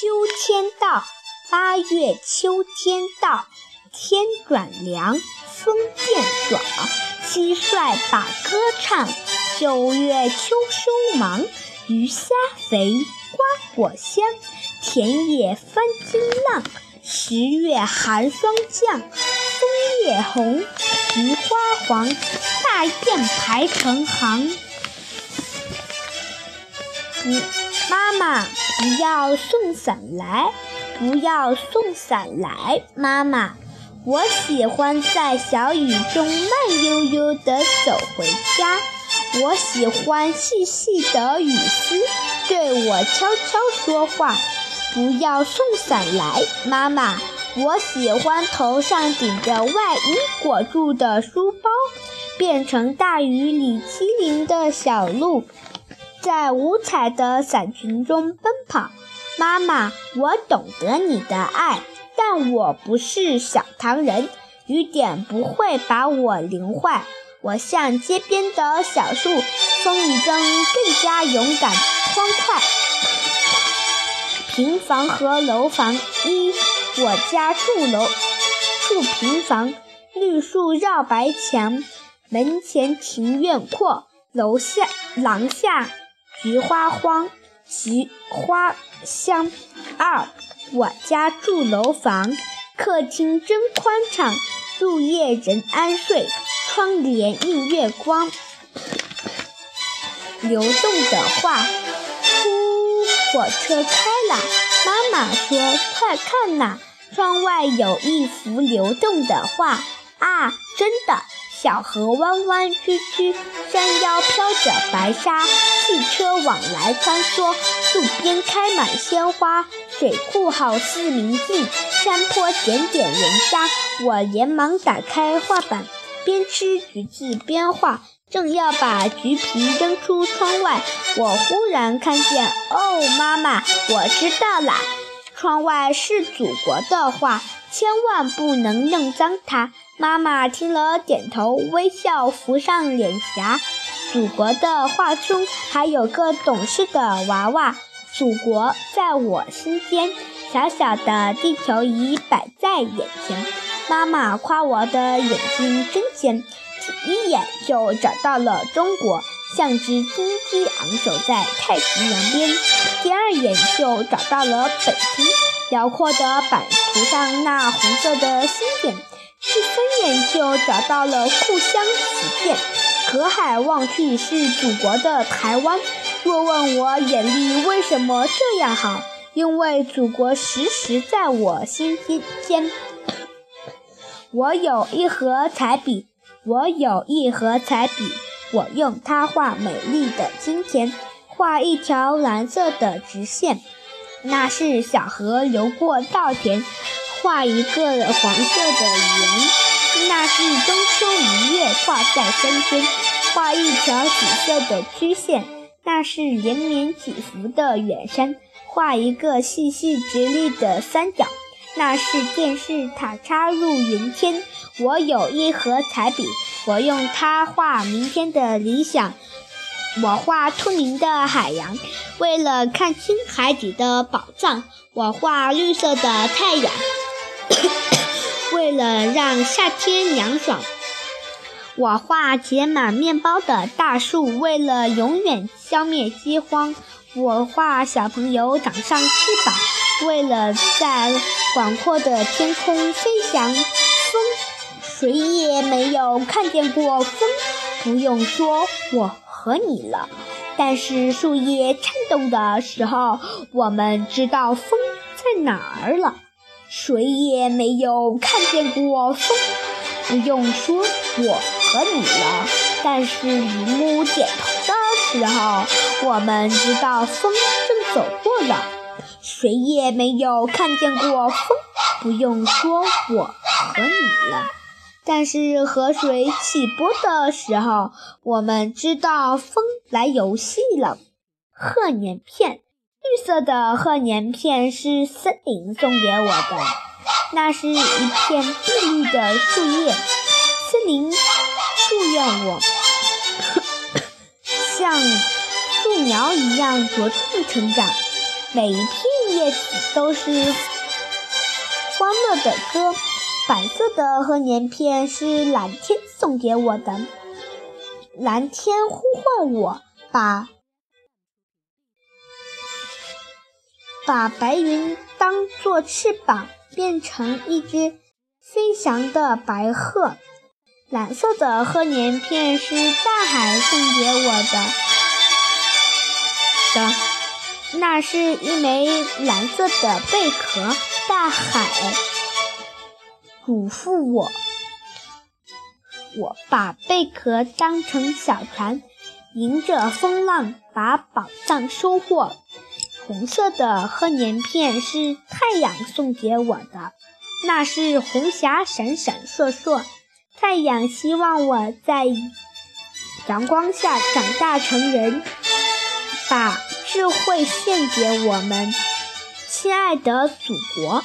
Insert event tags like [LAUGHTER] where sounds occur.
秋天到，八月秋天到，天转凉，风变爽，蟋蟀把歌唱。九月秋收忙，鱼虾肥，瓜果香，田野翻金浪。十月寒霜降，枫叶红，菊花黄，大雁排成行。不，妈妈，不要送伞来，不要送伞来，妈妈。我喜欢在小雨中慢悠悠地走回家。我喜欢细细的雨丝对我悄悄说话。不要送伞来，妈妈。我喜欢头上顶着外衣裹住的书包，变成大雨里机灵的小鹿，在五彩的伞群中奔跑。妈妈，我懂得你的爱，但我不是小糖人，雨点不会把我淋坏。我像街边的小树，风雨中更加勇敢欢快。平房和楼房一。我家住楼住平房，绿树绕白墙，门前庭院阔，楼下廊下菊花荒，菊花香。二，我家住楼房，客厅真宽敞，入夜人安睡，窗帘映月光。流动的画，呼，火车开了。妈妈说：“快看呐，窗外有一幅流动的画啊！真的，小河弯弯曲曲，山腰飘着白沙，汽车往来穿梭，路边开满鲜花，水库好似明镜，山坡点点人家。我连忙打开画板，边吃橘子边画。”正要把橘皮扔出窗外，我忽然看见，哦，妈妈，我知道了，窗外是祖国的画，千万不能弄脏它。妈妈听了点头，微笑浮上脸颊。祖国的画中还有个懂事的娃娃，祖国在我心间，小小的地球仪摆在眼前。妈妈夸我的眼睛真尖。第一眼就找到了中国，像只金鸡昂首在太平洋边；第二眼就找到了北京，辽阔的版图上那红色的星点；第三眼就找到了故乡福建，隔海望去是祖国的台湾。若问我眼力为什么这样好，因为祖国时时在我心间。我有一盒彩笔。我有一盒彩笔，我用它画美丽的今天，画一条蓝色的直线，那是小河流过稻田；画一个黄色的圆，那是中秋一月挂在山间；画一条紫色的曲线，那是连绵起伏的远山；画一个细细直立的三角。那是电视塔插入云天，我有一盒彩笔，我用它画明天的理想。我画透明的海洋，为了看清海底的宝藏；我画绿色的太阳，[COUGHS] 为了让夏天凉爽；我画结满面包的大树，为了永远消灭饥荒；我画小朋友长上翅膀。为了在广阔的天空飞翔，风，谁也没有看见过风。不用说，我和你了。但是树叶颤动的时候，我们知道风在哪儿了。谁也没有看见过风。不用说，我和你了。但是雨幕点头的时候，我们知道风正走过了。谁也没有看见过风，不用说，我和你了。但是河水起波的时候，我们知道风来游戏了。贺年片，绿色的贺年片是森林送给我的，那是一片碧绿的树叶。森林祝愿我 [COUGHS] 像树苗一样茁壮成长。每一片叶子都是欢乐的歌。白色的贺年片是蓝天送给我的，蓝天呼唤我，把把白云当作翅膀，变成一只飞翔的白鹤。蓝色的贺年片是大海送给我的，的，那是一枚蓝色的贝壳。大海嘱咐我，我把贝壳当成小船，迎着风浪把宝藏收获。红色的贺年片是太阳送给我的，那是红霞闪闪烁烁。太阳希望我在阳光下长大成人，把智慧献给我们亲爱的祖国。